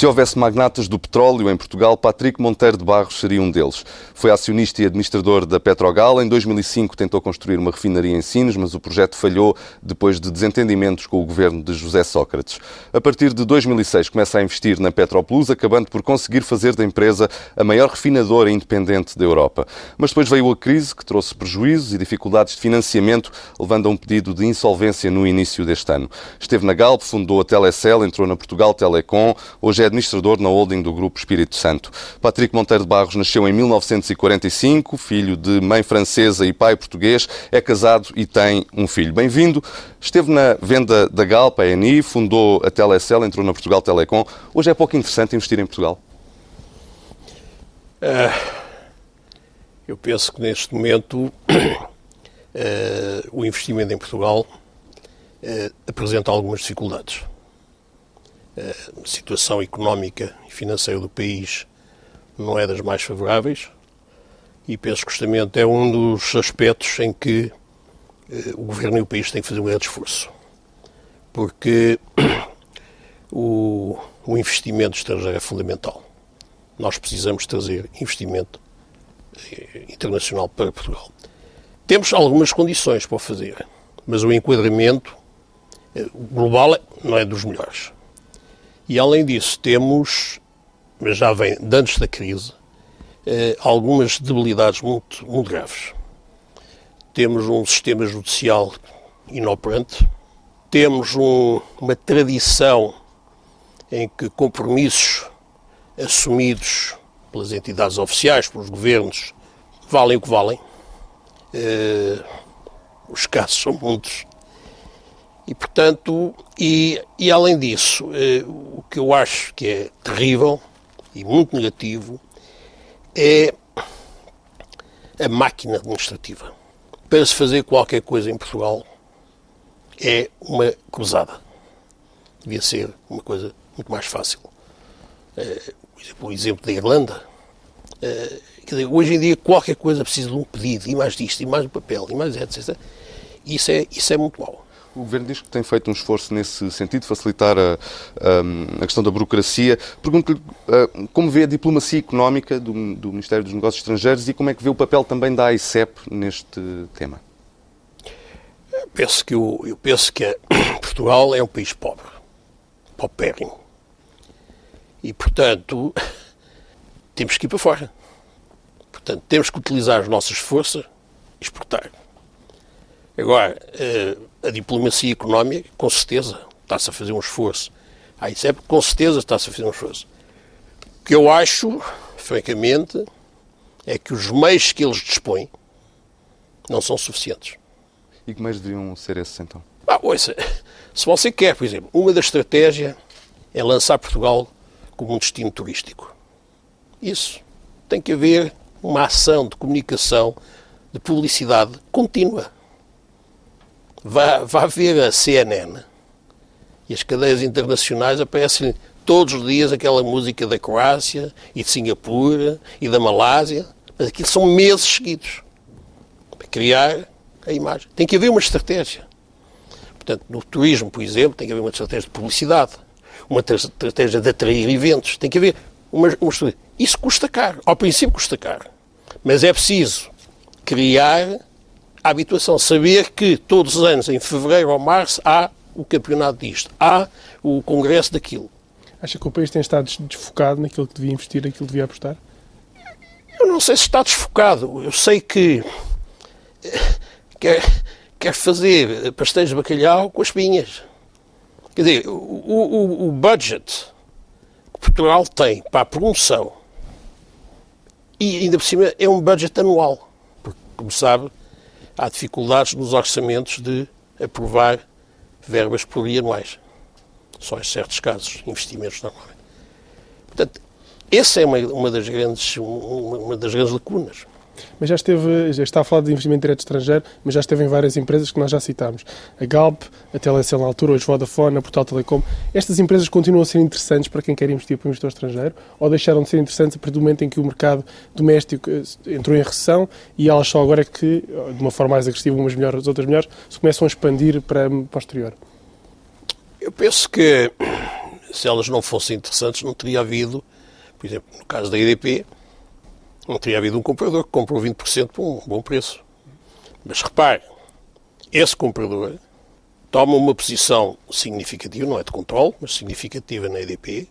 Se houvesse magnatas do petróleo em Portugal, Patrick Monteiro de Barros seria um deles. Foi acionista e administrador da Petrogal. Em 2005 tentou construir uma refinaria em Sines, mas o projeto falhou depois de desentendimentos com o governo de José Sócrates. A partir de 2006 começa a investir na Petroplus, acabando por conseguir fazer da empresa a maior refinadora independente da Europa. Mas depois veio a crise, que trouxe prejuízos e dificuldades de financiamento, levando a um pedido de insolvência no início deste ano. Esteve na Galp, fundou a Telecel, entrou na Portugal Telecom, hoje é administrador na holding do Grupo Espírito Santo. Patrick Monteiro de Barros nasceu em 1945, filho de mãe francesa e pai português, é casado e tem um filho. Bem-vindo. Esteve na venda da Galp, a ENI, fundou a Telecel, entrou na Portugal Telecom. Hoje é pouco interessante investir em Portugal? Uh, eu penso que neste momento uh, o investimento em Portugal uh, apresenta algumas dificuldades. A situação económica e financeira do país não é das mais favoráveis e penso que justamente é um dos aspectos em que o governo e o país têm que fazer um grande esforço. Porque o, o investimento estrangeiro é fundamental nós precisamos trazer investimento eh, internacional para Portugal. Temos algumas condições para fazer, mas o enquadramento eh, global não é dos melhores. E além disso, temos, mas já vem de antes da crise, eh, algumas debilidades muito, muito graves. Temos um sistema judicial inoperante, temos um, uma tradição em que compromissos assumidos pelas entidades oficiais, pelos governos, valem o que valem. Uh, os casos são muitos. E, portanto, e, e além disso, uh, o que eu acho que é terrível e muito negativo é a máquina administrativa. Para se fazer qualquer coisa em Portugal é uma cruzada. Devia ser uma coisa muito mais fácil. Uh, por exemplo, da Irlanda, uh, quer dizer, hoje em dia qualquer coisa precisa de um pedido, e mais disto, e mais um papel, e mais etc. Isso é, isso é muito mau. O Governo diz que tem feito um esforço nesse sentido, facilitar a, a, questão da burocracia. Pergunto-lhe uh, como vê a diplomacia económica do, do, Ministério dos Negócios Estrangeiros e como é que vê o papel também da AICEP neste tema? Eu penso que, eu, eu penso que Portugal é um país pobre, paupérrimo. E, portanto, temos que ir para fora. Portanto, temos que utilizar as nossas forças e exportar. Agora, eh, a diplomacia económica, com certeza, está-se a fazer um esforço. A ICEP, com certeza, está-se a fazer um esforço. O que eu acho, francamente, é que os meios que eles dispõem não são suficientes. E que meios deveriam ser esses, então? Ah, ouça, se você quer, por exemplo, uma das estratégias é lançar Portugal como um destino turístico. Isso. Tem que haver uma ação de comunicação, de publicidade contínua. Vá, vá ver a CNN e as cadeias internacionais aparecem todos os dias aquela música da Croácia e de Singapura e da Malásia, mas aquilo são meses seguidos para criar a imagem. Tem que haver uma estratégia. Portanto, no turismo, por exemplo, tem que haver uma estratégia de publicidade uma estratégia de atrair eventos, tem que haver uma, uma Isso custa caro, ao princípio custa caro, mas é preciso criar a habituação, saber que todos os anos, em fevereiro ou março, há o campeonato disto, há o congresso daquilo. Acha que o país tem estado desfocado naquilo que devia investir, naquilo que devia apostar? Eu não sei se está desfocado. Eu sei que quer, quer fazer pastéis de bacalhau com as pinhas. Quer dizer, o, o, o budget que Portugal tem para a promoção e ainda por cima é um budget anual, porque, como sabe, há dificuldades nos orçamentos de aprovar verbas plurianuais. Só em certos casos, investimentos normalmente. Portanto, essa é uma, uma, das, grandes, uma, uma das grandes lacunas mas já esteve, já está a falar de investimento direto estrangeiro, mas já esteve em várias empresas que nós já citámos. A Galp, a Telecel na altura, hoje Vodafone, a Portal Telecom. Estas empresas continuam a ser interessantes para quem quer investir para o investidor estrangeiro ou deixaram de ser interessantes a partir do momento em que o mercado doméstico eh, entrou em recessão e elas só agora é que, de uma forma mais agressiva, umas melhores, outras melhores, se começam a expandir para, para o exterior? Eu penso que se elas não fossem interessantes, não teria havido, por exemplo, no caso da EDP, não teria havido um comprador que comprou 20% por um bom preço. Mas repare, esse comprador toma uma posição significativa, não é de controle, mas significativa na EDP,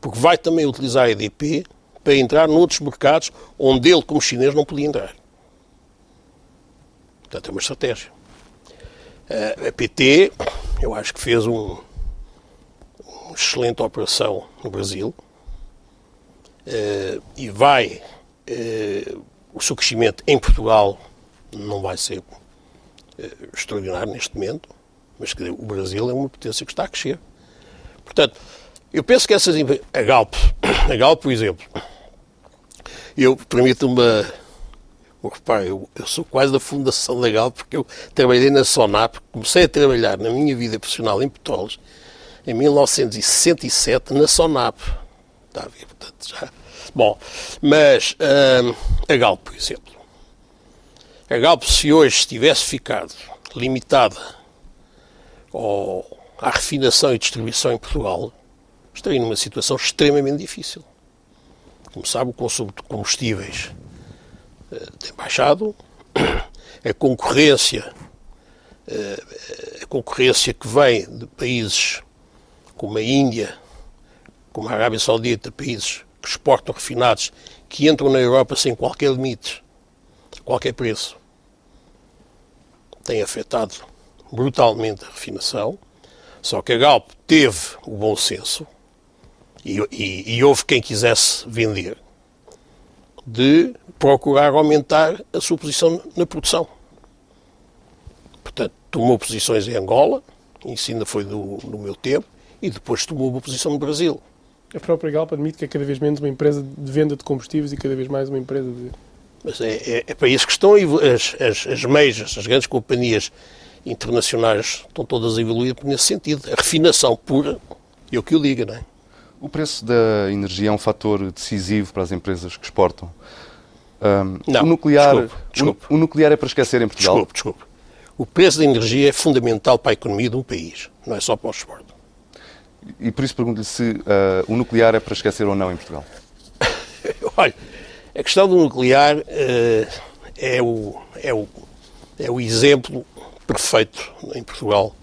porque vai também utilizar a EDP para entrar noutros mercados onde ele, como chinês, não podia entrar. Portanto, é uma estratégia. A PT, eu acho que fez um, uma excelente operação no Brasil uh, e vai. Uh, o seu crescimento em Portugal não vai ser uh, extraordinário neste momento, mas que o Brasil é uma potência que está a crescer. Portanto, eu penso que essas. A Galp, a Galp, por exemplo, eu permito-me Repare, eu, eu, sou quase da fundação legal porque eu trabalhei na Sonap, comecei a trabalhar na minha vida profissional em Petróleos em 1967 na Sonap. Está a ver? Portanto, já. Bom, mas hum, a Galp, por exemplo. A Galp, se hoje tivesse ficado limitada ao, à refinação e distribuição em Portugal, estaria numa situação extremamente difícil. Como sabe, o consumo de combustíveis eh, tem baixado, a concorrência, eh, a concorrência que vem de países como a Índia, como a Arábia Saudita, países que exportam refinados, que entram na Europa sem qualquer limite, qualquer preço, tem afetado brutalmente a refinação. Só que a Galp teve o bom senso e, e, e houve quem quisesse vender de procurar aumentar a sua posição na produção. Portanto, tomou posições em Angola, isso ainda foi do, do meu tempo, e depois tomou uma posição no Brasil. A própria Galp admite que é cada vez menos uma empresa de venda de combustíveis e cada vez mais uma empresa de. Mas é, é, é para isso que estão as, as, as majors, as grandes companhias internacionais, estão todas a evoluir nesse sentido. A refinação pura, é o que eu diga, não é? O preço da energia é um fator decisivo para as empresas que exportam. Um, não, o nuclear, desculpe, desculpe. O, o, nuclear é para esquecer em Portugal? Desculpe, desculpe. O preço da energia é fundamental para a economia de um país, não é só para o exporto. E por isso pergunto-lhe se uh, o nuclear é para esquecer ou não em Portugal. Olha, a questão do nuclear uh, é, o, é, o, é o exemplo perfeito em Portugal,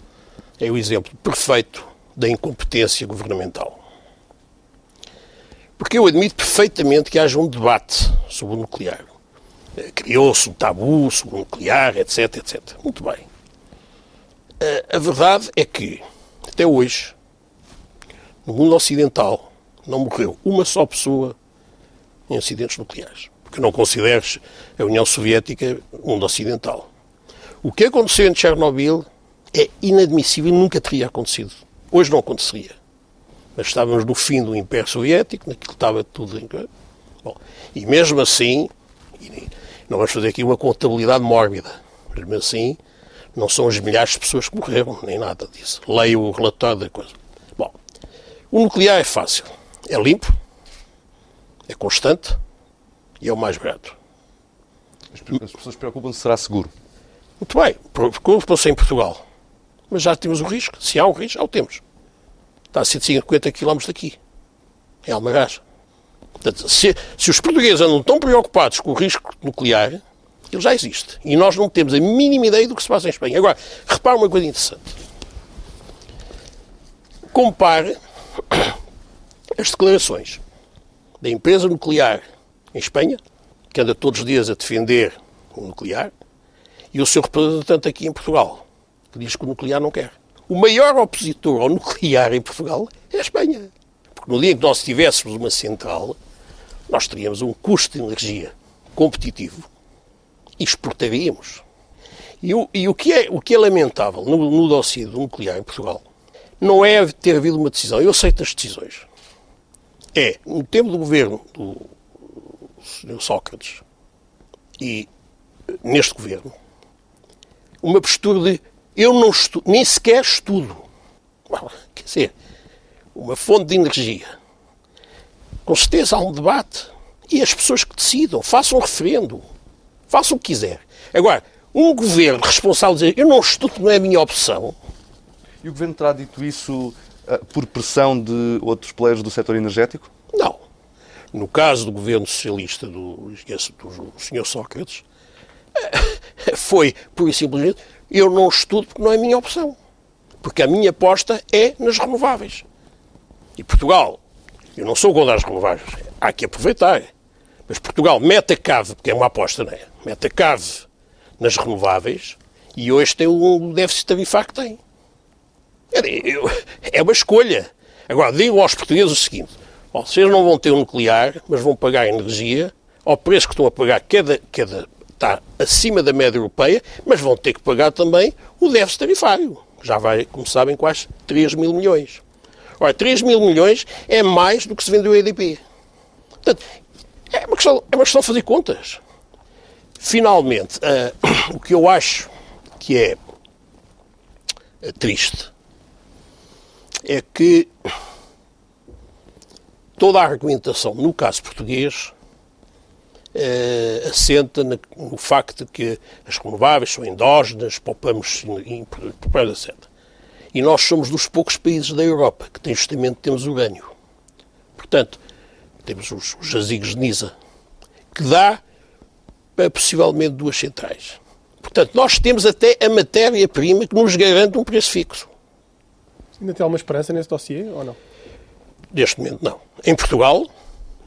é o exemplo perfeito da incompetência governamental. Porque eu admito perfeitamente que haja um debate sobre o nuclear. Eh, criou-se um tabu sobre o nuclear, etc, etc. Muito bem. A verdade é que, até hoje, no mundo ocidental, não morreu uma só pessoa em acidentes nucleares. Porque não consideres a União Soviética mundo ocidental. O que aconteceu em Chernobyl é inadmissível e nunca teria acontecido. Hoje não aconteceria mas estávamos no fim do Império Soviético, naquilo estava tudo em. Bom, e mesmo assim, não vamos fazer aqui uma contabilidade mórbida, mesmo assim, não são as milhares de pessoas que morreram, nem nada disso. Leio o relatório da coisa. O nuclear é fácil, é limpo, é constante e é o mais barato. As pessoas preocupam-se se será seguro. Muito bem, preocupam-se em Portugal. Mas já temos o risco. Se há um risco, já o temos. Está a 150 km daqui, em Almagás. Portanto, se, se os portugueses andam tão preocupados com o risco nuclear, ele já existe. E nós não temos a mínima ideia do que se passa em Espanha. Agora, repare uma coisa interessante. Compare as declarações da empresa nuclear em Espanha, que anda todos os dias a defender o nuclear, e o seu representante aqui em Portugal, que diz que o nuclear não quer o maior opositor ao nuclear em Portugal é a Espanha. Porque no dia em que nós tivéssemos uma central, nós teríamos um custo de energia competitivo e exportaríamos. E o, e o, que, é, o que é lamentável no, no dossiê do nuclear em Portugal não é ter havido uma decisão. Eu aceito as decisões. É, no tempo do governo do Sr. Sócrates e neste governo, uma postura de eu não estudo, nem sequer estudo. Quer dizer, uma fonte de energia. Com certeza há um debate. E as pessoas que decidam, façam um referendo. Façam o que quiser. Agora, um governo responsável dizer eu não estudo, não é a minha opção. E o governo terá dito isso por pressão de outros players do setor energético? Não. No caso do governo socialista do, do Sr. Sócrates, foi, por e simplesmente, eu não estudo porque não é minha opção. Porque a minha aposta é nas renováveis. E Portugal, eu não sou contra as renováveis, há que aproveitar. Mas Portugal mete a cave, porque é uma aposta, não é? Mete a cave nas renováveis e hoje tem o déficit tarifário que tem. É uma escolha. Agora, digo aos portugueses o seguinte: vocês não vão ter um nuclear, mas vão pagar energia ao preço que estão a pagar cada, cada está acima da média europeia, mas vão ter que pagar também o déficit tarifário, que já vai, como sabem, quase 3 mil milhões. Ora, 3 mil milhões é mais do que se vendeu a EDP. Portanto, é uma questão, é uma questão de fazer contas. Finalmente, uh, o que eu acho que é uh, triste é que toda a argumentação, no caso português, uh, assenta no facto de que as renováveis são endógenas, poupamos, etc. E nós somos dos poucos países da Europa que tem justamente temos urânio. Portanto, temos os, os jazigos de Nisa, que dá para possivelmente duas centrais. Portanto, nós temos até a matéria-prima que nos garante um preço fixo. Ainda tem alguma esperança nesse dossiê ou não? Neste momento, não. Em Portugal,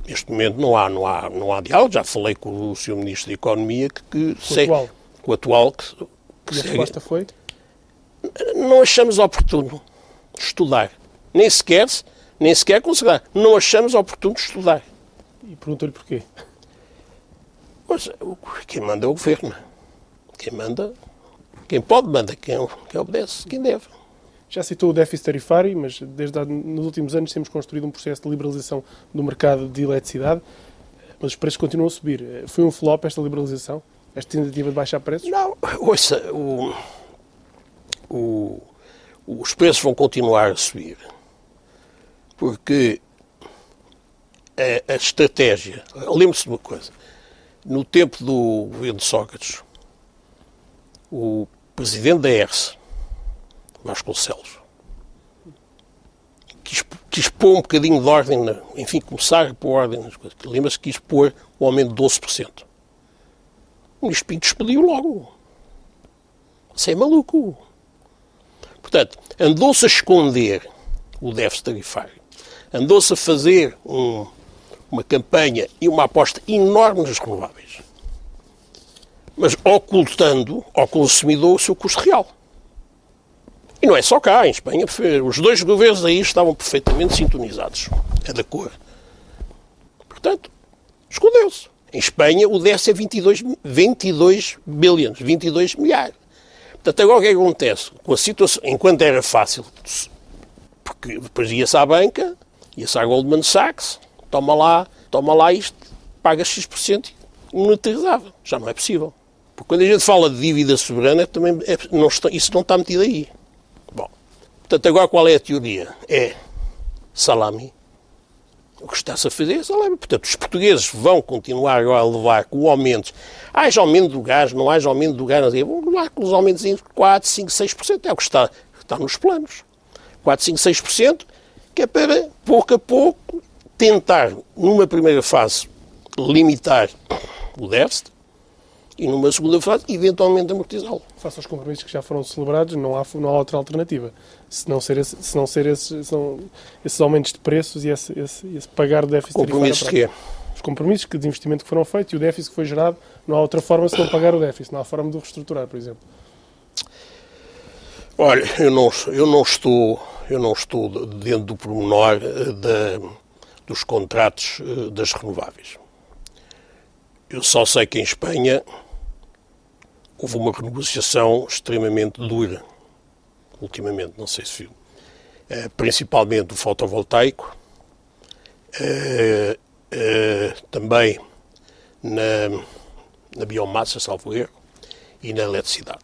neste momento não há, não há, não há diálogo. Já falei com o Sr. Ministro da Economia que, que o segue, atual. Com o atual que, que e a resposta foi? Não achamos oportuno estudar. Nem sequer, nem sequer considerar. Não achamos oportuno estudar. E perguntou-lhe porquê? Mas quem manda é o governo. Quem manda, quem pode manda, quem, quem obedece, quem deve. Já citou o déficit tarifário, mas desde nos últimos anos temos construído um processo de liberalização do mercado de eletricidade, mas os preços continuam a subir. Foi um flop esta liberalização? Esta tentativa de baixar preços? Não, ouça, o, o, os preços vão continuar a subir, porque a, a estratégia. Lembre-se de uma coisa: no tempo do governo de Sócrates, o presidente da ERSE, Vasconcelos, quis, quis pôr um bocadinho de ordem, na, enfim, começar a pôr ordem nas coisas. Lembra-se que quis pôr o aumento de 12%. O ministro Pinto expediu logo. Você é maluco. Portanto, andou-se a esconder o déficit tarifário. Andou-se a fazer um, uma campanha e uma aposta enorme nas renováveis. Mas ocultando ao consumidor o seu custo real. E não é só cá, em Espanha, os dois governos aí estavam perfeitamente sintonizados. É da cor. Portanto, escondeu-se. Em Espanha, o déficit é 22, 22 bilhões, 22 milhares. Portanto, agora o que, é acontece? Com a situação, enquanto era fácil, porque depois ia-se à banca, ia-se à Goldman Sachs, toma lá, toma lá isto, paga X% e monetarizava. Já não é possível. Porque quando a gente fala de dívida soberana, também é, não está, isso não está metido aí. Portanto, agora qual é a teoria? É salami. O que está-se a fazer é salami. Portanto, os portugueses vão continuar agora a levar com aumentos. Haja aumento do gás, não haja aumento do gás, vão levar com os aumentos de 4, 5, 6%. É o que está, está nos planos. 4, 5, 6%, que é para, pouco a pouco, tentar, numa primeira fase, limitar o déficit e numa segunda fase, eventualmente amortizá-lo. Face aos compromissos que já foram celebrados, não há, não há outra alternativa. Se não ser, esse, se não ser esses, são esses aumentos de preços e esse, esse, esse pagar o déficit Compromissos que é? Os compromissos de investimento que foram feitos e o déficit que foi gerado, não há outra forma se não pagar o déficit, não há forma de o reestruturar, por exemplo. Olha, eu não, eu não estou eu não estou dentro do pormenor eh, dos contratos eh, das renováveis. Eu só sei que em Espanha houve uma renegociação extremamente dura, ultimamente, não sei se viu. Uh, principalmente o fotovoltaico, uh, uh, também na, na, biomassa, salvo erro, e na eletricidade.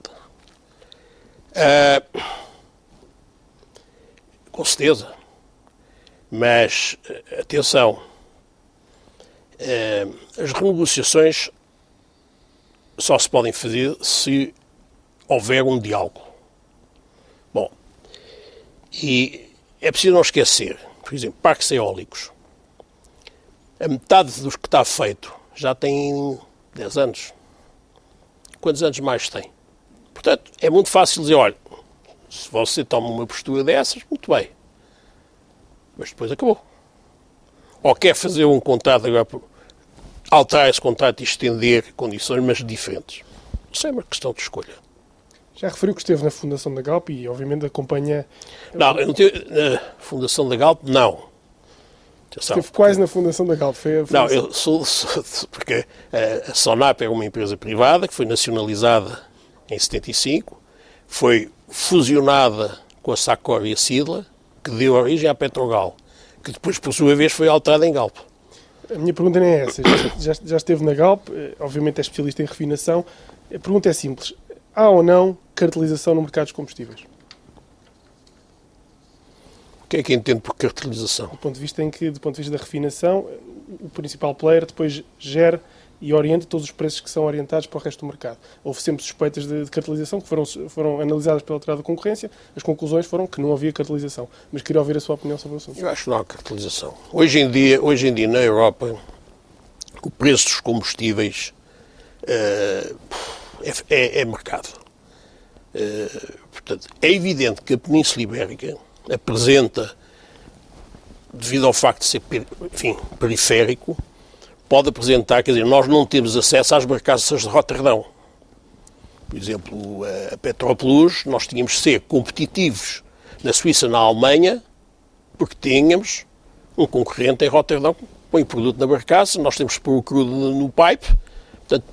com certeza. Mas, atenção, as renegociações só se podem fazer se houver um diálogo. Bom, e é preciso não esquecer, por exemplo, parques eólicos. A metade dos que está feito já tem 10 anos. Quantos anos mais tem? Portanto, é muito fácil dizer, olha, se você toma uma postura dessas, muito bem. Mas depois acabou. Ou quer fazer um contrato agora, alterar esse contrato e estender condições, mas diferentes. Isso é uma questão de escolha. Já referiu que esteve na fundação da Galp e, obviamente, acompanha. Não, eu não tive, na fundação da Galp, não. Esteve quase na fundação da Galp. Foi não, eu sou, sou porque a Sonap é uma empresa privada que foi nacionalizada em 75, foi fusionada com a Sacor e a Sidla, que deu origem à Petrogal, que depois, por sua vez, foi alterada em Galp. A minha pergunta nem é essa. Já, já esteve na Galp, eh, obviamente é especialista em refinação. A pergunta é simples. Há ou não cartelização no mercado dos combustíveis? O que é que entende por cartelização? Do ponto de vista em que, do ponto de vista da refinação, o principal player depois gera e orienta todos os preços que são orientados para o resto do mercado. Houve sempre suspeitas de, de cartelização que foram, foram analisadas pela autoridade da concorrência. As conclusões foram que não havia cartelização. Mas queria ouvir a sua opinião sobre o assunto. Eu acho que não há cartelização. Hoje em dia, hoje em dia na Europa, o preço dos combustíveis uh, é, é, mercado. Uh, portanto, é evidente que a Península Ibérica apresenta, devido ao facto de ser enfim, periférico, pode apresentar, quer dizer, nós não temos acesso às barcaças de Roterdão. Por exemplo, a Petroplus, nós tínhamos de ser competitivos na Suíça, na Alemanha, porque tínhamos um concorrente em Roterdão que põe produto na barcaça, nós temos que pôr o crudo no pipe, portanto,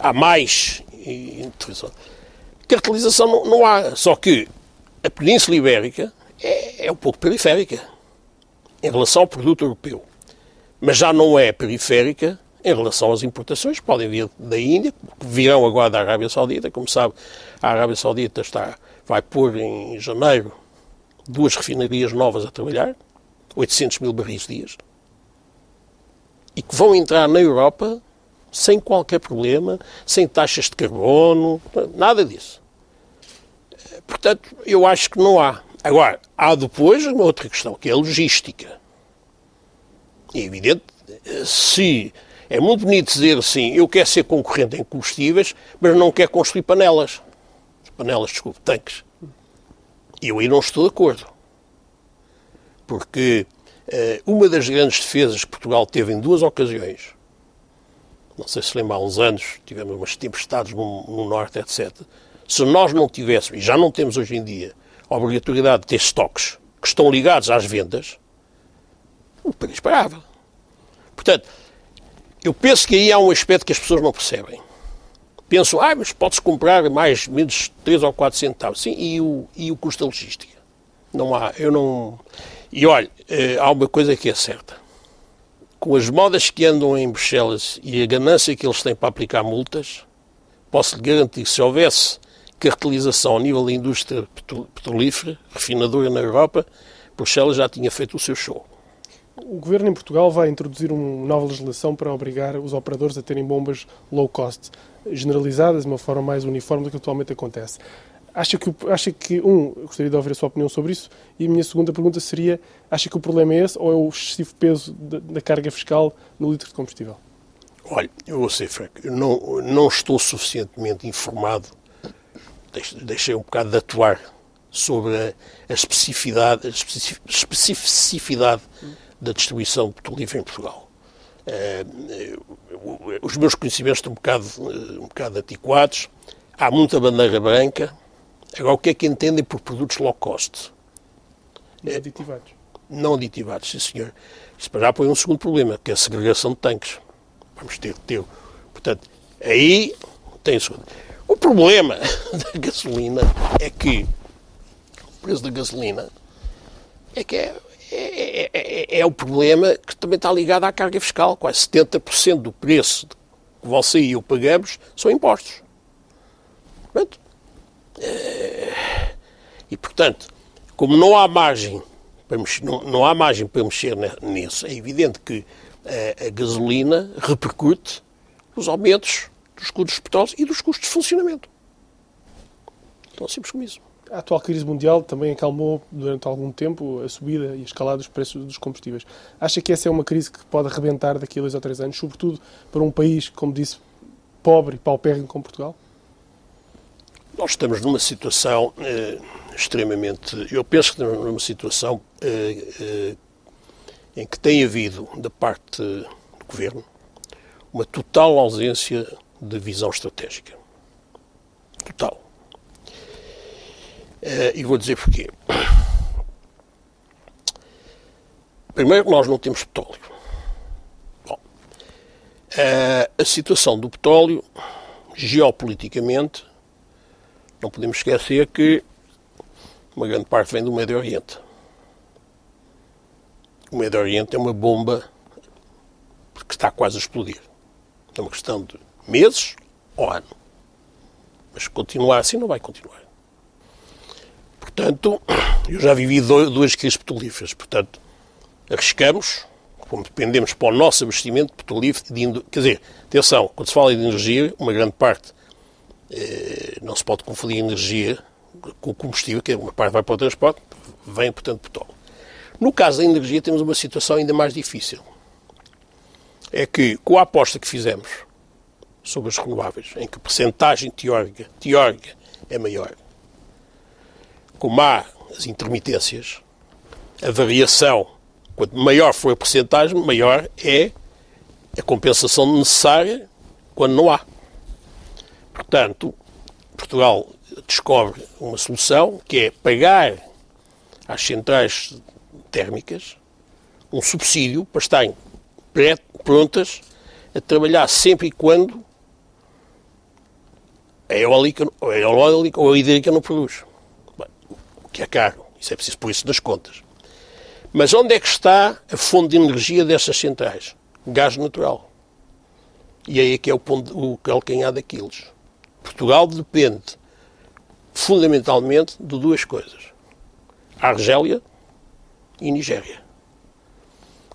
há mais Cartelização não, não, há, só que a Península Ibérica é, é um pouco periférica em relação ao produto europeu mas já não é periférica em relação às importações, podem vir da Índia, que virão agora da Arábia Saudita. Como sabe, a Arábia Saudita está, vai pôr em janeiro duas refinarias novas a trabalhar, 800 mil barris dias, e que vão entrar na Europa sem qualquer problema, sem taxas de carbono, nada disso. Portanto, eu acho que não há. Agora, há depois uma outra questão, que é a logística. É evidente, se é muito bonito dizer assim, eu quero ser concorrente em combustíveis, mas não quero construir panelas. Panelas, desculpe, tanques. Eu aí não estou de acordo. Porque uh, uma das grandes defesas que Portugal teve em duas ocasiões, não sei se lembra, há uns anos, tivemos umas tempestades no, no Norte, etc. Se nós não tivéssemos, e já não temos hoje em dia, a obrigatoriedade de ter estoques que estão ligados às vendas, o país parava. Portanto, eu penso que aí há um aspecto que as pessoas não percebem. Pensam, ah, mas pode-se comprar mais, menos 3 ou 4 centavos. Sim, e o, e o custo da logística? Não há, eu não... E olha, eh, há uma coisa que é certa. Com as modas que andam em Bruxelas e a ganância que eles têm para aplicar multas, posso lhe garantir que se houvesse cartelização ao nível da indústria petrolífera, refinadora na Europa, Bruxelas já tinha feito o seu show. O governo em Portugal vai introduzir uma nova legislação para obrigar os operadores a terem bombas low cost, generalizadas de uma forma mais uniforme do que atualmente acontece. Acha que, acha que, um, gostaria de ouvir a sua opinião sobre isso, e a minha segunda pergunta seria: acha que o problema é esse ou é o excessivo peso da, carga fiscal no litro de combustível? Olha, eu vou ser franco, eu não, não estou suficientemente informado, deixei um bocado de atuar sobre a, a especificidade, a especificidade da distribuição petrolífera em Portugal. Uh, os meus conhecimentos estão um bocado, uh, um bocado antiquados, há muita bandeira branca. Agora, o que é que entendem por produtos low cost? Não aditivados. Não aditivados, sim senhor. Isso para já põe um segundo problema, que é a segregação de tanques. Vamos ter que ter. Portanto, aí tem o segundo. O problema da gasolina é que o preço da gasolina é que é é, é, é, é, o problema que também está ligado à carga fiscal. Quase 70% do preço que você e eu pagamos são impostos. Portanto, é, e, portanto, como não há margem para mexer, não, não há margem para mexer nisso, é evidente que a, a gasolina repercute os aumentos dos custos de petróleo e dos custos de funcionamento. Tão simples como isso. A atual crise mundial também acalmou durante algum tempo a subida e a escalada dos preços dos combustíveis. Acha que essa é uma crise que pode arrebentar daqui a dois ou três anos, sobretudo para um país, como disse, pobre e paupérrimo como Portugal? Nós estamos numa situação eh, extremamente. Eu penso que estamos numa situação eh, eh, em que tem havido, da parte do governo, uma total ausência de visão estratégica. Total. Eh, e vou dizer porquê. Primeiro, nós não temos petróleo. Bom, eh, a situação do petróleo, geopoliticamente, não podemos esquecer que uma grande parte vem do Médio Oriente. O Médio Oriente é uma bomba que está quase a explodir. É uma questão de meses ou ano. Mas continuar assim não vai continuar. Portanto, eu já vivi duas crises petrolíferas. Portanto, arriscamos, como dependemos para o nosso abastecimento petrolífero, quer dizer, atenção, quando se fala de energia, uma grande parte eh, não se pode confundir energia com o combustível, que uma parte vai para o transporte, vem, portanto, petróleo. No caso da energia, temos uma situação ainda mais difícil. É que, com a aposta que fizemos sobre as renováveis, em que a percentagem teórica, teórica é maior, como há as intermitências, a variação, quanto maior for a percentagem, maior é a compensação necessária quando não há. Portanto, Portugal descobre uma solução que é pagar às centrais térmicas um subsídio para estarem prontas a trabalhar sempre e quando a eólica, a eólica ou a hídrica não produz. Que é caro, isso é preciso pôr isso nas contas. Mas onde é que está a fonte de energia dessas centrais? Gás natural. E aí é que é o, ponto, o calcanhar daqueles. Portugal depende fundamentalmente de duas coisas: Argélia e Nigéria,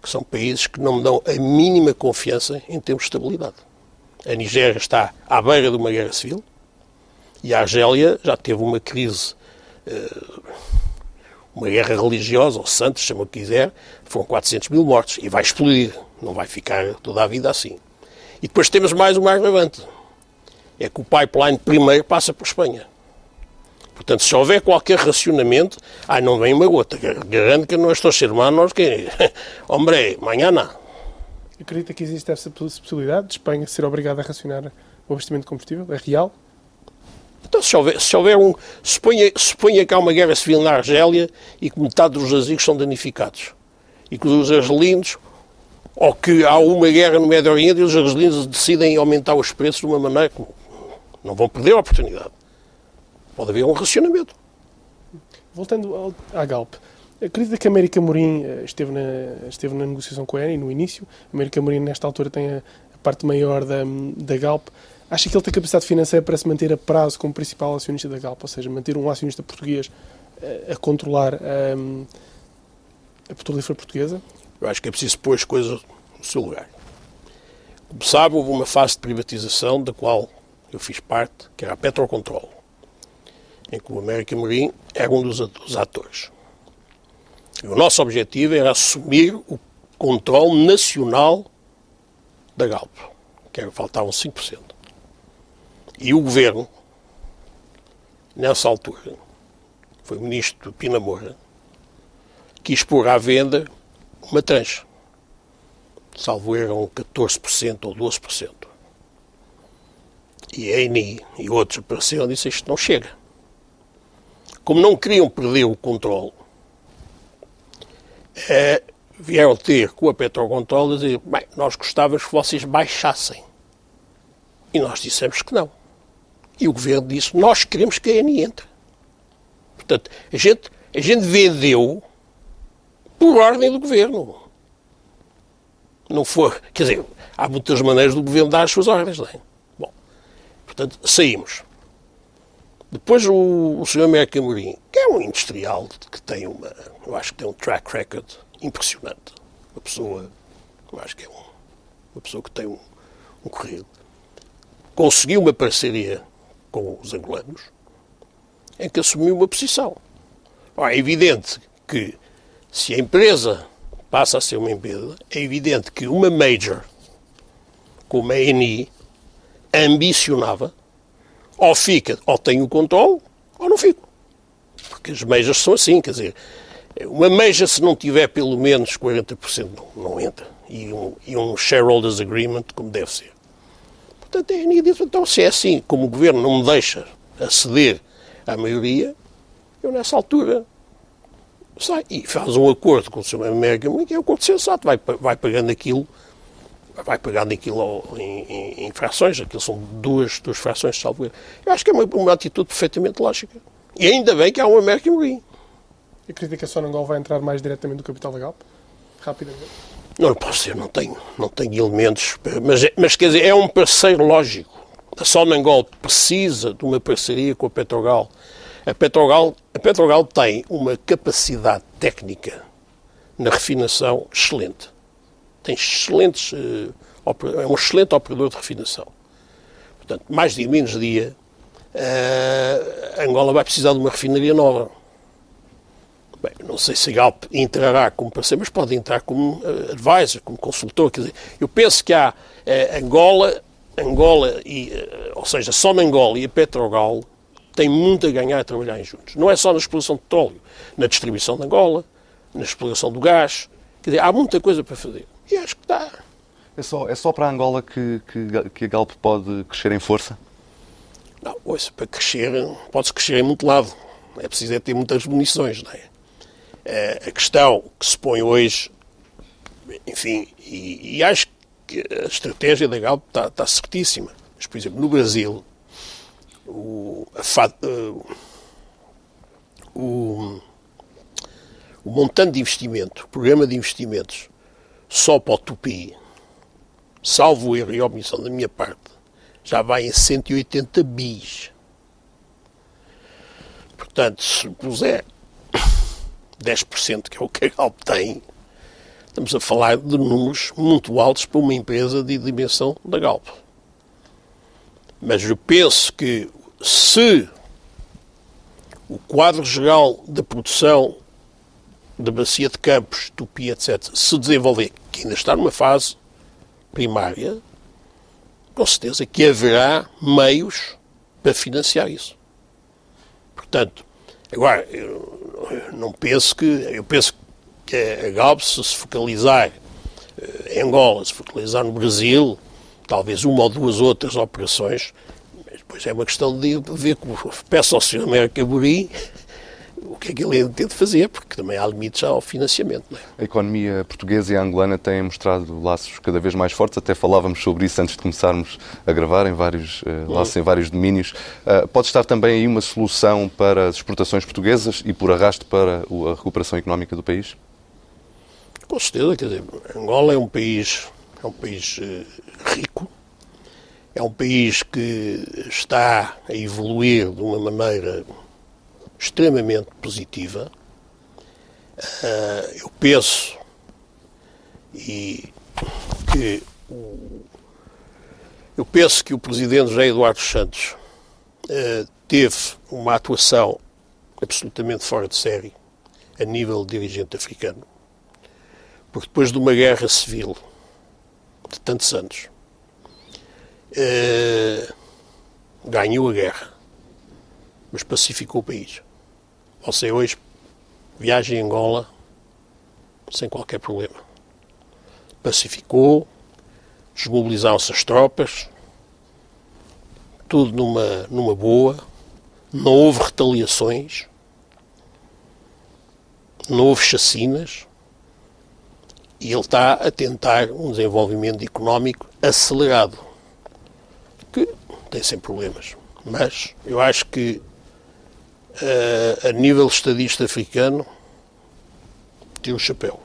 que são países que não me dão a mínima confiança em termos de estabilidade. A Nigéria está à beira de uma guerra civil e a Argélia já teve uma crise, uma guerra religiosa, ou santos, chama o que quiser, foram 400 mil mortos e vai explodir, não vai ficar toda a vida assim. E depois temos mais uma agravante, é que o pipeline primeiro passa por Espanha. Portanto, se houver qualquer racionamento, ai, não vem uma gota. Garanto que nossos hermanos que, hombre, amanhã não. Acredita que existe essa possibilidade de Espanha ser obrigada a racionar o abastecimento de combustível? É real? Então, se houver, se houver um. Suponha, suponha que há uma guerra civil na Argélia e que metade dos jazigos são danificados. E que os argelinos. Ou que há uma guerra no Médio Oriente e os argelinos decidem aumentar os preços de uma maneira que não vão perder a oportunidade. Pode haver um racionamento. Voltando à Galp, acredita que a América Morim eh, esteve na, esteve na negociação com a ENI no início. A América Morim, nesta altura, tem a, a parte maior da, da Galp. Acha que ele tem capacidade financeira para se manter a prazo como principal acionista da Galp, ou seja, manter um acionista português a, eh, a controlar a, ehm, a petrolífera portuguesa? Eu acho que é preciso pôr as coisas no seu lugar. Como sabe, houve uma fase de privatização da qual eu fiz parte, que era a Petrocontrol em que o América Marine era um dos atores. E o nosso objetivo era assumir o controle nacional da Galp, que era, faltavam 5%. E o governo, nessa altura, foi o ministro Pina Moura, quis pôr à venda uma tranche. Salvo eram 14% ou 12%. E a ENI e outros apareceram e disseram isto não chega como não queriam perder o controle, é, vieram ter com a Petrocontrol a dizer, bem, nós gostávamos que vocês baixassem. E nós dissemos que não. E o governo disse, nós queremos que a ENI entre. Portanto, a gente, a gente vendeu por ordem do governo. Não for, quer dizer, há muitas maneiras do governo dar as suas ordens, não é? Bom, portanto, saímos. Depois o, o Sr. América Mourinho, que é um industrial que tem uma, eu acho que tem um track record impressionante. Uma pessoa, eu acho que é um, uma pessoa que tem um, um currículo. Conseguiu uma parceria com os angolanos, em que assumiu uma posição. é evidente que se a empresa passa a ser uma empresa, é evidente que uma major como a ENI ambicionava ou fica, ou tem o controle, ou não fica. Porque as majors são assim, quer dizer, uma major se não tiver pelo menos 40% não, não entra. E um, e um shareholders agreement como deve ser. Portanto, a ENI diz, então se é assim, como o governo não me deixa aceder à maioria, eu nessa altura sai e faz um acordo com o Sr. América, que é um acordo sensato, vai, vai pagando aquilo, vai pagando aquilo em, em, em frações, aquilo são duas, duas frações de salvo Eu acho que é uma, uma atitude perfeitamente lógica. E ainda bem que há um American Green. A crítica Sonangol vai entrar mais diretamente no capital da Galp? Rapidamente. Não posso dizer, não tenho, não tenho elementos, mas, mas quer dizer, é um parceiro lógico. A Sonangol precisa de uma parceria com a Petrogal a Petrogal, a Petrogal tem uma capacidade técnica na refinação excelente. Tem excelentes, uh, é um excelente operador de refinação. Portanto, mais dia, menos dia, uh, Angola vai precisar de uma refinaria nova. Bem, não sei se a Galp entrará como parceiro, mas pode entrar como uh, advisor, como consultor. Quer dizer, eu penso que há uh, Angola, Angola e, uh, ou seja, só na Angola e a Petrogal tem muito a ganhar a trabalhar juntos. Não é só na exploração de petróleo, na distribuição de Angola, na exploração do gás. Quer dizer, há muita coisa para fazer. E acho que está. É só, é só para a Angola que, que, que a Galp pode crescer em força? Não, ouça, para crescer, pode-se crescer em muito lado. É preciso é ter muitas munições, não é? É? A questão que se põe hoje, enfim, e, e acho que a estratégia da Galp está, certíssima. Mas, por exemplo, no Brasil, o, o, o montante de investimento, o programa de investimentos, só para o Tupi, salvo erro e omissão da minha parte, já vai em 180 bis. Portanto, se puser 10%, que é o que a Galp tem, estamos a falar de números muito altos para uma empresa de dimensão da Galp. Mas eu penso que se o quadro geral da produção da bacia de campos, Tupi, etc., se desenvolver, que ainda está numa fase primária, com certeza que haverá meios para financiar isso. Portanto, agora, não penso que. Eu penso que a Galp, se se focalizar eh, em Angola, se focalizar no Brasil, talvez uma ou duas outras operações, Pois é uma questão de ver como peço ao Sr. América Buri o que é que ele entende fazer, porque também há limites ao financiamento. É? A economia portuguesa e angolana têm mostrado laços cada vez mais fortes, até falávamos sobre isso antes de começarmos a gravar, em vários uh, laços em vários domínios. Uh, pode estar também aí uma solução para as exportações portuguesas e, por arrasto, para a recuperação económica do país? Com certeza, quer dizer, Angola é um país, é um país uh, rico, é um país que está a evoluir de uma maneira extremamente positiva. Uh, eu penso e que o, eu penso que o presidente José Eduardo Santos uh, teve uma atuação absolutamente fora de série a nível de dirigente africano, porque depois de uma guerra civil de tantos anos uh, ganhou a guerra, mas pacificou o país. Você hoje viaja em Angola sem qualquer problema. Pacificou, desmobilizaram-se as tropas, tudo numa, numa boa, não houve retaliações, não houve chacinas, e ele está a tentar um desenvolvimento económico acelerado que tem sempre problemas. Mas eu acho que a nível estadista africano tem o chapéu.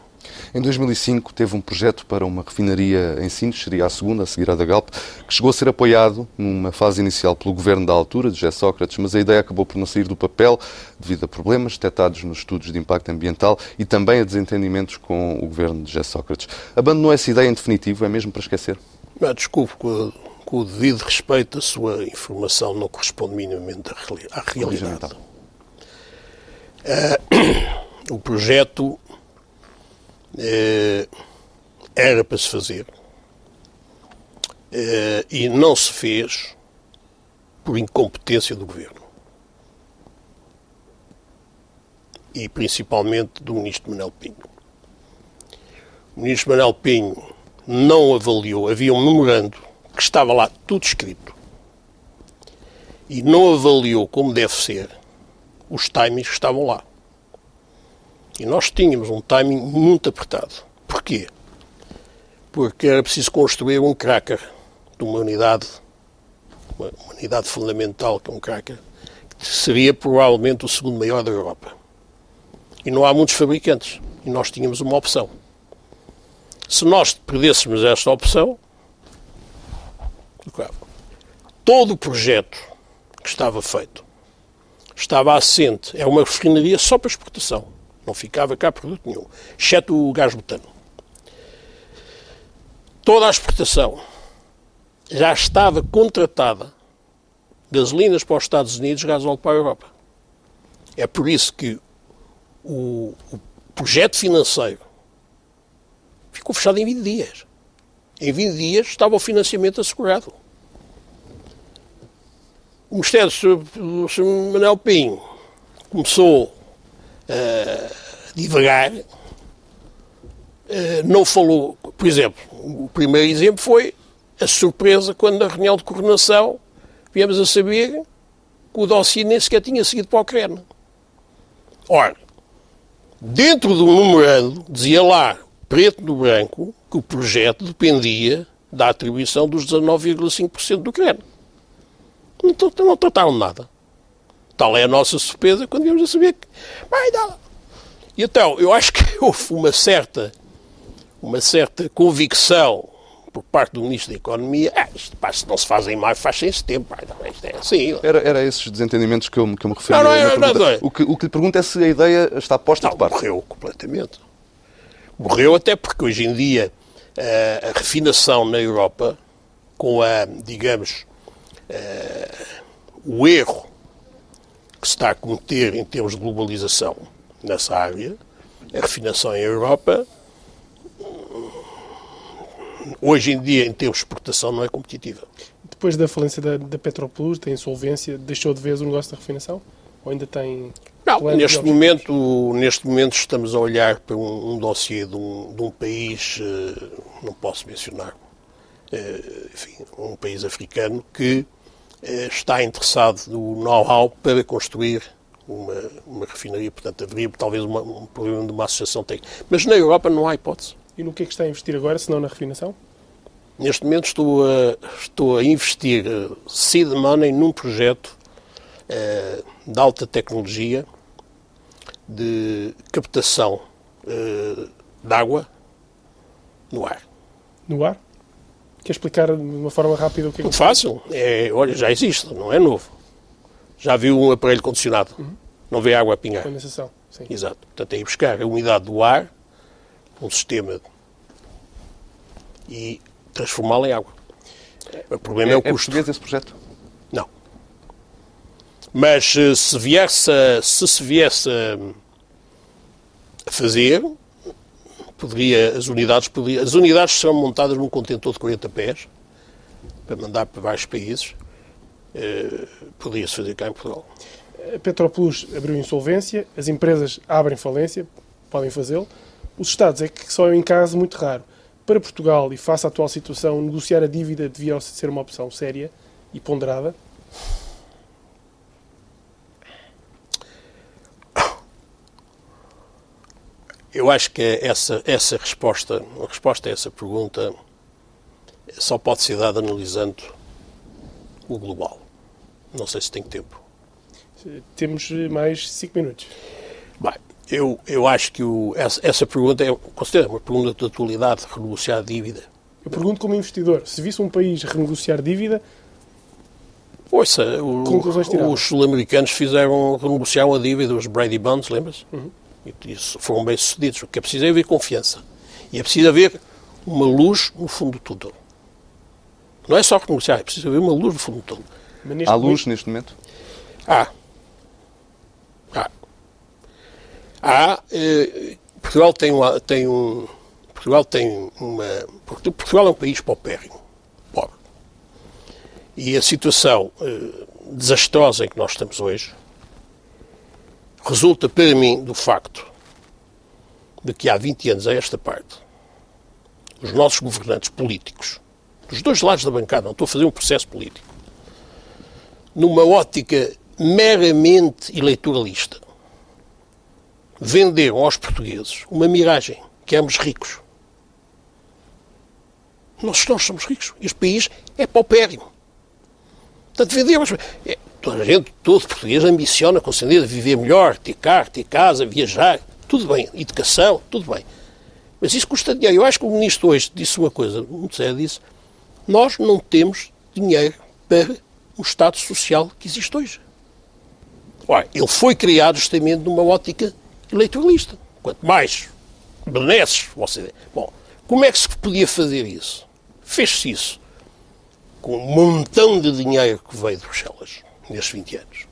Em 2005 teve um projeto para uma refinaria em Sines, seria a segunda, a seguir à da Galp, que chegou a ser apoiado numa fase inicial pelo governo da altura, de José Sócrates, mas a ideia acabou por não sair do papel devido a problemas detectados nos estudos de impacto ambiental e também a desentendimentos com o governo de José Sócrates. Abandonou essa ideia em definitivo, é mesmo para esquecer? Não, desculpe, com o devido respeito, a sua informação não corresponde minimamente à realidade. Uh, o projeto uh, era para se fazer uh, e não se fez por incompetência do governo. E principalmente do ministro Manuel Pinho. O ministro Manuel Pinho não avaliou, havia um memorando que estava lá tudo escrito e não avaliou como deve ser os timings que estavam lá. E nós tínhamos um timing muito apertado. Porquê? Porque era preciso construir um cracker de uma unidade, uma unidade fundamental que é um cracker, que seria provavelmente o segundo maior da Europa. E não há muitos fabricantes. E nós tínhamos uma opção. Se nós perdêssemos esta opção, todo o projeto que estava feito estava assente. É uma refinaria só para exportação. Não ficava cá produto nenhum, exceto o gás butano. Toda a exportação já estava contratada. Gasolinas para os Estados Unidos, gasóleo para a Europa. É por isso que o, o projeto financeiro ficou fechado em 20 dias. Em 20 dias estava o financiamento assegurado. O Ministério do Sr. Manuel Pinho começou uh, devagar, uh, não falou, por exemplo, o primeiro exemplo foi a surpresa quando na reunião de coordenação viemos a saber que o dossiê nem sequer tinha seguido para a Ucrânia. Ora, dentro do memorando, dizia lá, preto no branco, que o projeto dependia da atribuição dos 19,5% do Ucrânia. Não, não trataram nada. Tal é a nossa surpresa quando viemos a saber que vai dar. E então, eu acho que houve uma certa, uma certa convicção por parte do Ministro da Economia, ah, isto pá, se não se faz em maio, faz-se em setembro. Pá, isto é assim. Era, era esses desentendimentos que eu, que eu me referi. Não, não, é, não, não, o, que, o que lhe pergunto é se a ideia está posta não, de parte. morreu completamente. Morreu até porque hoje em dia a, eh, a refinação na Europa, com a, digamos, o erro que se está a cometer em termos de globalização nessa área, a refinação em Europa, hoje em dia, em termos de exportação, não é competitiva. Depois da falência da, da Petroplus, da insolvência, deixou de vez o negócio da refinação? Ou ainda tem. Não, neste momento, neste momento estamos a olhar para um, um dossiê de um, de um país, uh, não posso mencionar, uh, enfim, um país africano que eh, está interessado no know-how para construir uma, uma, refinaria, portanto haveria talvez uma, um problema de uma associação técnica. Mas na Europa não há hipótese. E no que é que está a investir agora, se não na refinação? Neste momento estou a, estou a investir uh, seed money num projeto uh, de alta tecnologia de captação uh, de água no ar. No ar? Quer explicar de uma forma rápida o que é Muito fácil. É, olha, já existe, não é novo. Já viu um aparelho condicionado. Uhum. Não vê água a pingar. Condensação, sim. Exato. Portanto, é ir buscar a umidade do ar, um sistema, e transformá-la em água. O problema é, é o custo. É português esse projeto? Não. Mas eh, se, viesse se se viesse a fazer, poderia, as unidades as unidades serão montadas num contentor de 40 pés para mandar para vários países. Eh, poderia-se fazer cá em Portugal. A Petroplus abriu insolvência, as empresas abrem falência, podem fazê-lo. Os Estados é que só é um caso muito raro. Para Portugal e face à atual situação, negociar a dívida devia ser uma opção séria e ponderada? Eu acho que essa, essa resposta, a resposta a essa pergunta só pode ser dada analisando o global. Não sei se tem tempo. Temos mais cinco minutos. Bem, eu, eu acho que o, essa, essa pergunta é considero uma pergunta de atualidade, renegociar a dívida. Eu pergunto como investidor, se visse um país renegociar dívida, Ouça, o, os sul-americanos fizeram, renegociar a dívida, os Brady Bonds, lembras? Uhum. E isso foram bem sucedidos. O que é preciso é haver confiança. E é preciso haver uma luz no fundo do túnel. Não é só renegociar, é preciso haver uma luz no fundo do túnel. Há luz neste momento? Há. Há. Há, eh, Portugal tem, uma, tem um. Portugal tem uma. Portugal é um país paupérrimo, pobre. E a situação eh, desastrosa em que nós estamos hoje resulta para mim do facto de que há 20 anos a esta parte, os nossos governantes políticos, dos dois lados da bancada, não estou a fazer um processo político, numa ótica meramente eleitoralista, venderam aos portugueses uma miragem, que éramos ricos. Nós, nós somos ricos. Este país é paupérrimo. Portanto, vendemos. É, a gente, todo português ambiciona com certeza viver melhor, ter carro, ter casa, viajar, tudo bem, educação, tudo bem. Mas isso custa dinheiro. Eu acho que o ministro hoje disse uma coisa muito séria, disse, nós não temos dinheiro para o Estado Social que existe hoje. Ora, ele foi criado justamente numa ótica eleitoralista. Quanto mais benesses você. Bom, como é que se podia fazer isso? Fez-se isso com um montão de dinheiro que veio de Bruxelas nestes 20 anos.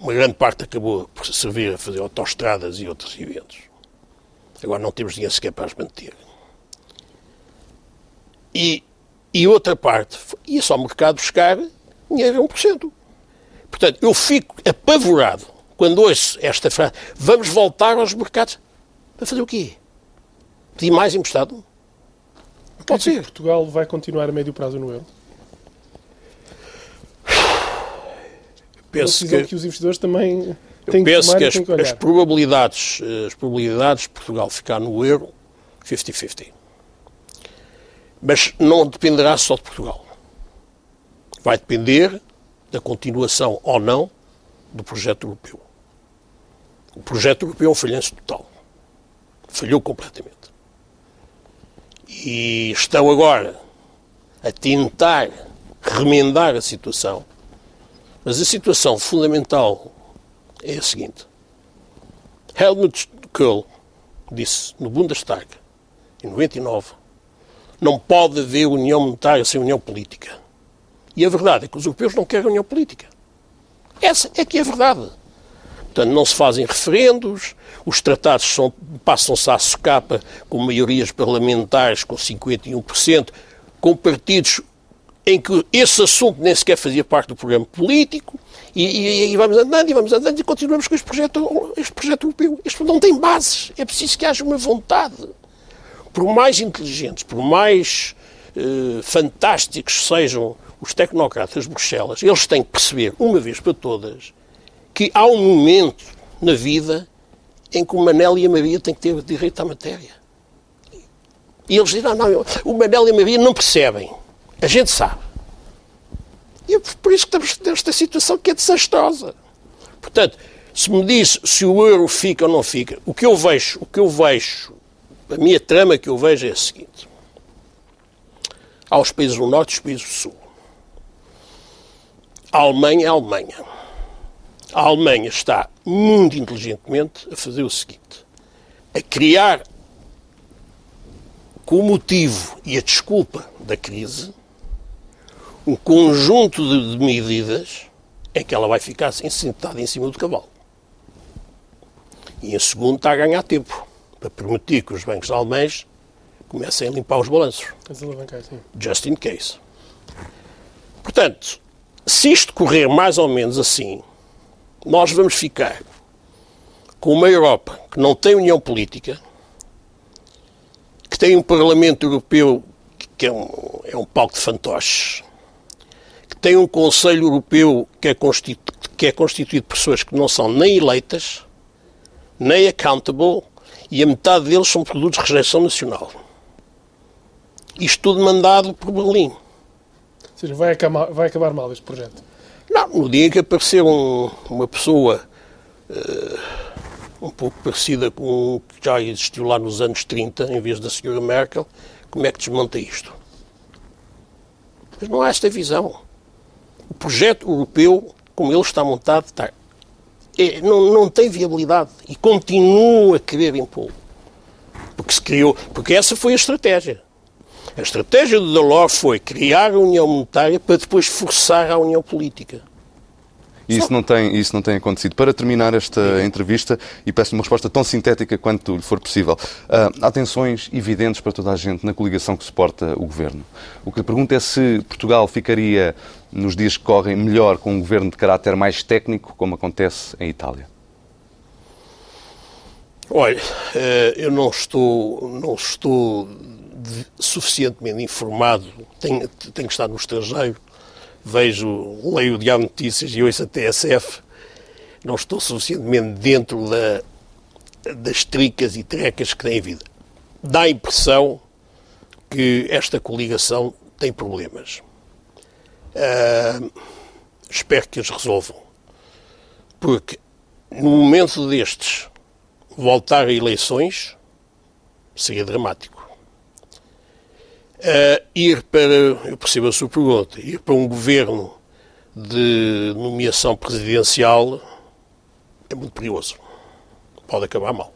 Uma grande parte acabou por servir a fazer autoestradas e outros eventos. Agora não temos dinheiro sequer para as manter. E, e outra parte ia só ao mercado buscar dinheiro a 1%. Portanto, eu fico apavorado quando ouço esta frase, vamos voltar aos mercados. Para fazer o quê? Pedir mais emprestado? Não pode ser. Portugal vai continuar a médio prazo no euro? Penso que, que os investidores também têm que penso que, as, que as, probabilidades, as probabilidades de Portugal ficar no euro, 50-50. Mas não dependerá só de Portugal. Vai depender da continuação ou não do projeto europeu. O projeto europeu é um falhanço total. Falhou completamente. E estão agora a tentar remendar a situação. Mas a situação fundamental é a seguinte. Helmut Kohl disse no Bundestag, em 99, não pode haver união monetária sem união política. E a verdade é que os europeus não querem união política. Essa é que é a verdade. Portanto, não se fazem referendos, os tratados passam-se à socapa com maiorias parlamentares com 51%, com partidos em que esse assunto nem sequer fazia parte do programa político, e, e, e, vamos andando e vamos andando e continuamos com este projeto, este projeto europeu. Isto não tem bases, é preciso que haja uma vontade. Por mais inteligentes, por mais eh, fantásticos sejam os tecnocratas de Bruxelas, eles têm que perceber, uma vez para todas, que há um momento na vida em que o Manel e a Maria têm que ter direito à matéria. E eles dizem, não, não, o Manel e a Maria não percebem. A gente sabe. E é por isso que estamos nesta situação que é desastrosa. Portanto, se me diz se o euro fica ou não fica, o que eu vejo, o que eu vejo, a minha trama que eu vejo é a seguinte. Há os países do Norte e os países do Sul. A Alemanha é a Alemanha. A Alemanha está muito inteligentemente a fazer o seguinte: a criar, com o motivo e a desculpa da crise, um conjunto de, de medidas em que ela vai ficar assim, sentada em cima do cavalo. E em segundo está a ganhar tempo para permitir que os bancos alemães comecem a limpar os balanços. Just in case. Portanto, se isto correr mais ou menos assim, nós vamos ficar com uma Europa que não tem união política, que tem um Parlamento Europeu que é um, é um palco de fantoches, tem um Conselho Europeu que é, que é constituído por pessoas que não são nem eleitas, nem accountable, e a metade deles são produtos de rejeição nacional. Isto tudo mandado por Berlim seja, vai acabar, vai acabar mal este projeto? Não, no dia em que aparecer um, uma pessoa uh, um pouco parecida com o que já existiu lá nos anos 30, em vez da senhora Merkel, como é que desmonta isto? Mas não há esta visão. O projeto europeu, como ele está montado, está, é, não, não tem viabilidade e continua a querer impô-lo. Porque se criou, porque essa foi a estratégia. A estratégia de Delors foi criar a União Monetária para depois forçar a União Política. E isso não, tem, isso não tem acontecido. Para terminar esta entrevista, e peço uma resposta tão sintética quanto lhe for possível, uh, há tensões evidentes para toda a gente na coligação que suporta o governo. O que lhe pergunto é se Portugal ficaria, nos dias que correm, melhor com um governo de caráter mais técnico, como acontece em Itália. Olha, eh, eu não estou, não estou suficientemente informado, tenho, tenho que estar no estrangeiro, vejo, leio o Diário Notícias e ouço a TSF, não estou suficientemente dentro da, das tricas e trecas que têm vida. Dá a impressão que esta coligação tem problemas. Uh, espero que as resolvam. Porque no momento destes, voltar a eleições seria dramático. Uh, ir para, eu percebo a sua pergunta, ir para um governo de nomeação presidencial é muito perigoso. Pode acabar mal.